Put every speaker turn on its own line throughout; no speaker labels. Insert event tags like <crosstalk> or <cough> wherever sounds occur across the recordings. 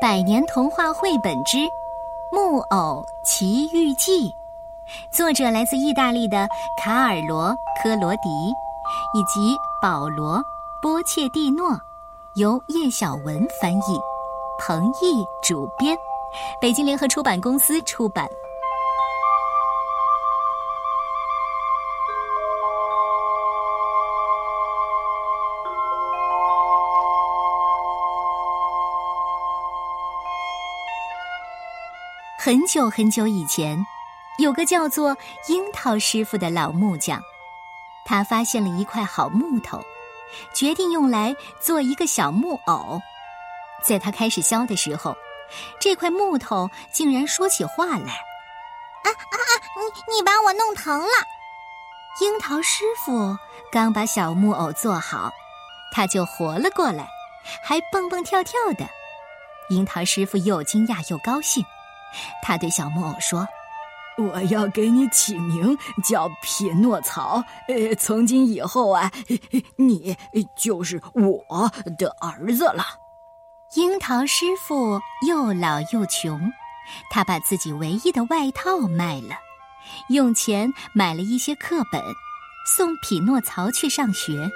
百年童话绘本之《木偶奇遇记》，作者来自意大利的卡尔罗·科罗迪以及保罗·波切蒂诺，由叶小文翻译，彭毅主编，北京联合出版公司出版。很久很久以前，有个叫做樱桃师傅的老木匠，他发现了一块好木头，决定用来做一个小木偶。在他开始削的时候，这块木头竟然说起话来：“
啊啊啊！你你把我弄疼了！”
樱桃师傅刚把小木偶做好，他就活了过来，还蹦蹦跳跳的。樱桃师傅又惊讶又高兴。他对小木偶说：“
我要给你起名叫匹诺曹。呃，从今以后啊，你就是我的儿子了。”
樱桃师傅又老又穷，他把自己唯一的外套卖了，用钱买了一些课本，送匹诺曹去上学。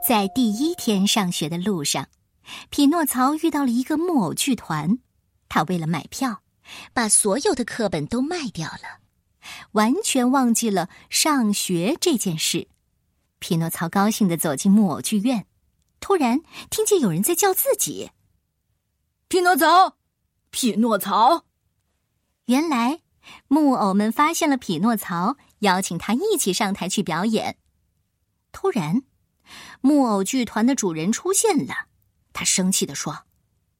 在第一天上学的路上。匹诺曹遇到了一个木偶剧团，他为了买票，把所有的课本都卖掉了，完全忘记了上学这件事。匹诺曹高兴的走进木偶剧院，突然听见有人在叫自己：“
匹诺曹，匹诺曹！”
原来木偶们发现了匹诺曹，邀请他一起上台去表演。突然，木偶剧团的主人出现了。他生气地说：“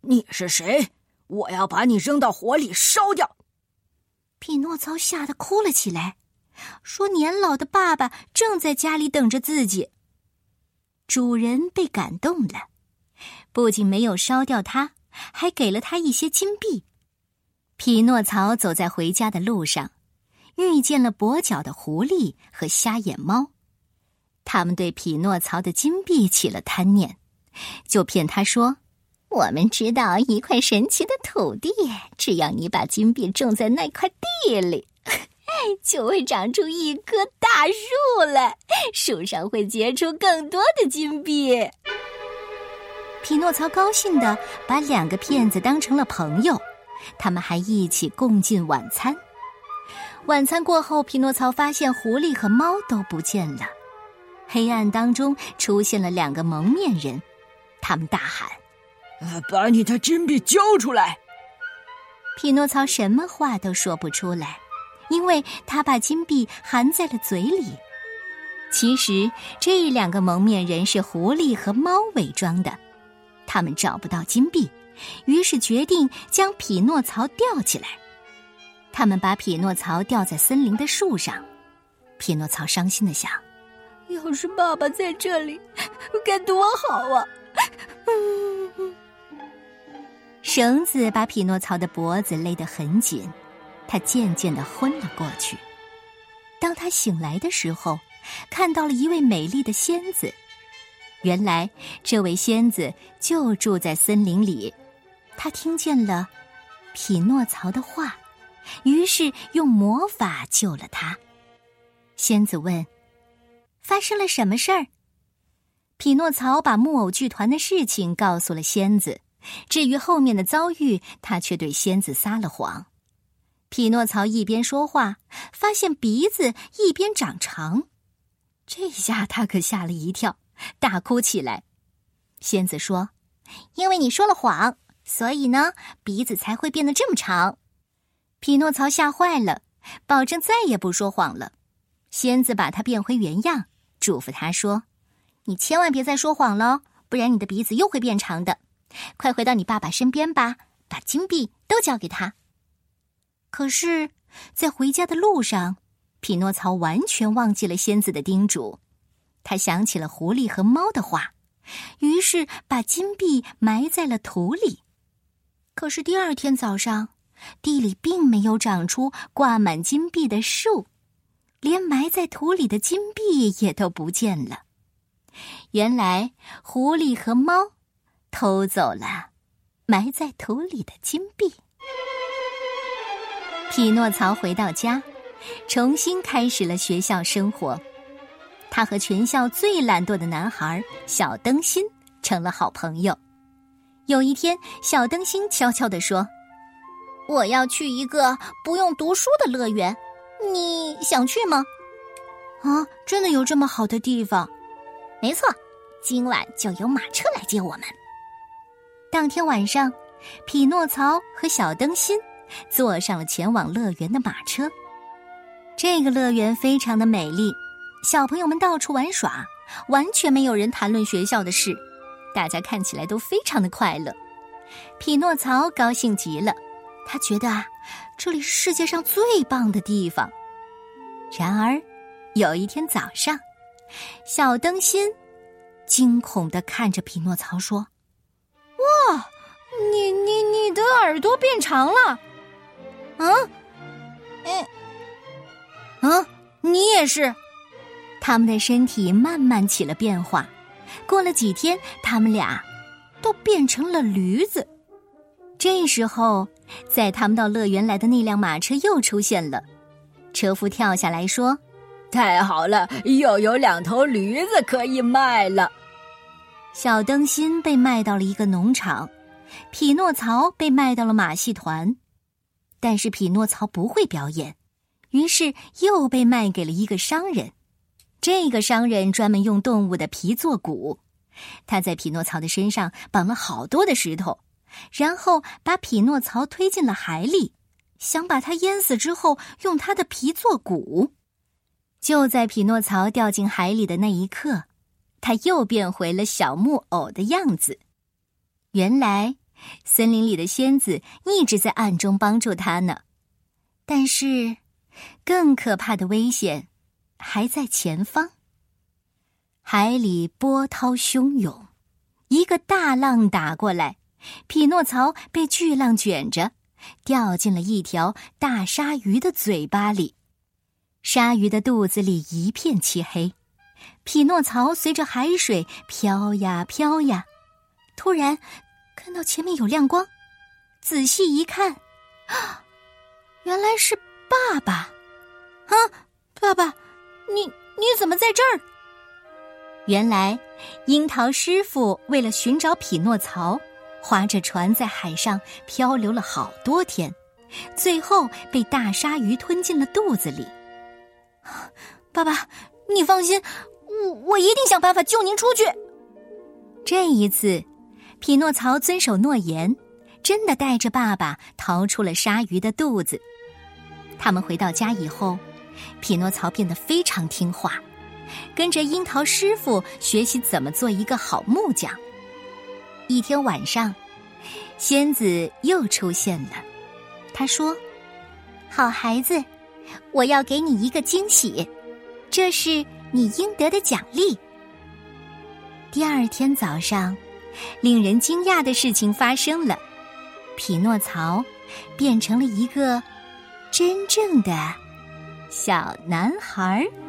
你是谁？我要把你扔到火里烧掉！”
匹诺曹吓得哭了起来，说：“年老的爸爸正在家里等着自己。”主人被感动了，不仅没有烧掉他，还给了他一些金币。匹诺曹走在回家的路上，遇见了跛脚的狐狸和瞎眼猫，他们对匹诺曹的金币起了贪念。就骗他说：“我们知道一块神奇的土地，只要你把金币种在那块地里，<laughs> 就会长出一棵大树来，树上会结出更多的金币。”匹诺曹高兴的把两个骗子当成了朋友，他们还一起共进晚餐。晚餐过后，匹诺曹发现狐狸和猫都不见了，黑暗当中出现了两个蒙面人。他们大喊：“
把你的金币交出来！”
匹诺曹什么话都说不出来，因为他把金币含在了嘴里。其实这两个蒙面人是狐狸和猫伪装的，他们找不到金币，于是决定将匹诺曹吊起来。他们把匹诺曹吊在森林的树上。匹诺曹伤心的想：“
要是爸爸在这里，该多好啊！” <laughs>
绳子把匹诺曹的脖子勒得很紧，他渐渐的昏了过去。当他醒来的时候，看到了一位美丽的仙子。原来，这位仙子就住在森林里。他听见了匹诺曹的话，于是用魔法救了他。仙子问：“发生了什么事儿？”匹诺曹把木偶剧团的事情告诉了仙子，至于后面的遭遇，他却对仙子撒了谎。匹诺曹一边说话，发现鼻子一边长长，这下他可吓了一跳，大哭起来。仙子说：“因为你说了谎，所以呢，鼻子才会变得这么长。”匹诺曹吓坏了，保证再也不说谎了。仙子把他变回原样，嘱咐他说。你千万别再说谎了，不然你的鼻子又会变长的。快回到你爸爸身边吧，把金币都交给他。可是，在回家的路上，匹诺曹完全忘记了仙子的叮嘱。他想起了狐狸和猫的话，于是把金币埋在了土里。可是第二天早上，地里并没有长出挂满金币的树，连埋在土里的金币也都不见了。原来，狐狸和猫偷走了埋在土里的金币。匹诺曹回到家，重新开始了学校生活。他和全校最懒惰的男孩小灯芯成了好朋友。有一天，小灯芯悄悄地说：“
我要去一个不用读书的乐园，你想去吗？”“
啊，真的有这么好的地方？”“
没错，今晚就由马车来接我们。”
当天晚上，匹诺曹和小灯芯坐上了前往乐园的马车。这个乐园非常的美丽。小朋友们到处玩耍，完全没有人谈论学校的事，大家看起来都非常的快乐。匹诺曹高兴极了，他觉得啊，这里是世界上最棒的地方。然而，有一天早上，小灯芯惊恐的看着匹诺曹说：“
哇，你你你的耳朵变长了！
啊，嗯，啊，你也是。”他们的身体慢慢起了变化，过了几天，他们俩都变成了驴子。这时候，载他们到乐园来的那辆马车又出现了。车夫跳下来说：“
太好了，又有两头驴子可以卖了。”
小灯芯被卖到了一个农场，匹诺曹被卖到了马戏团，但是匹诺曹不会表演，于是又被卖给了一个商人。这个商人专门用动物的皮做鼓，他在匹诺曹的身上绑了好多的石头，然后把匹诺曹推进了海里，想把他淹死之后用他的皮做鼓。就在匹诺曹掉进海里的那一刻，他又变回了小木偶的样子。原来，森林里的仙子一直在暗中帮助他呢。但是，更可怕的危险。还在前方。海里波涛汹涌，一个大浪打过来，匹诺曹被巨浪卷着，掉进了一条大鲨鱼的嘴巴里。鲨鱼的肚子里一片漆黑，匹诺曹随着海水飘呀飘呀，突然看到前面有亮光，仔细一看，啊，原来是爸爸！啊，爸爸！你你怎么在这儿？原来，樱桃师傅为了寻找匹诺曹，划着船在海上漂流了好多天，最后被大鲨鱼吞进了肚子里。爸爸，你放心，我我一定想办法救您出去。这一次，匹诺曹遵守诺言，真的带着爸爸逃出了鲨鱼的肚子。他们回到家以后。匹诺曹变得非常听话，跟着樱桃师傅学习怎么做一个好木匠。一天晚上，仙子又出现了。她说：“好孩子，我要给你一个惊喜，这是你应得的奖励。”第二天早上，令人惊讶的事情发生了，匹诺曹变成了一个真正的。小男孩儿。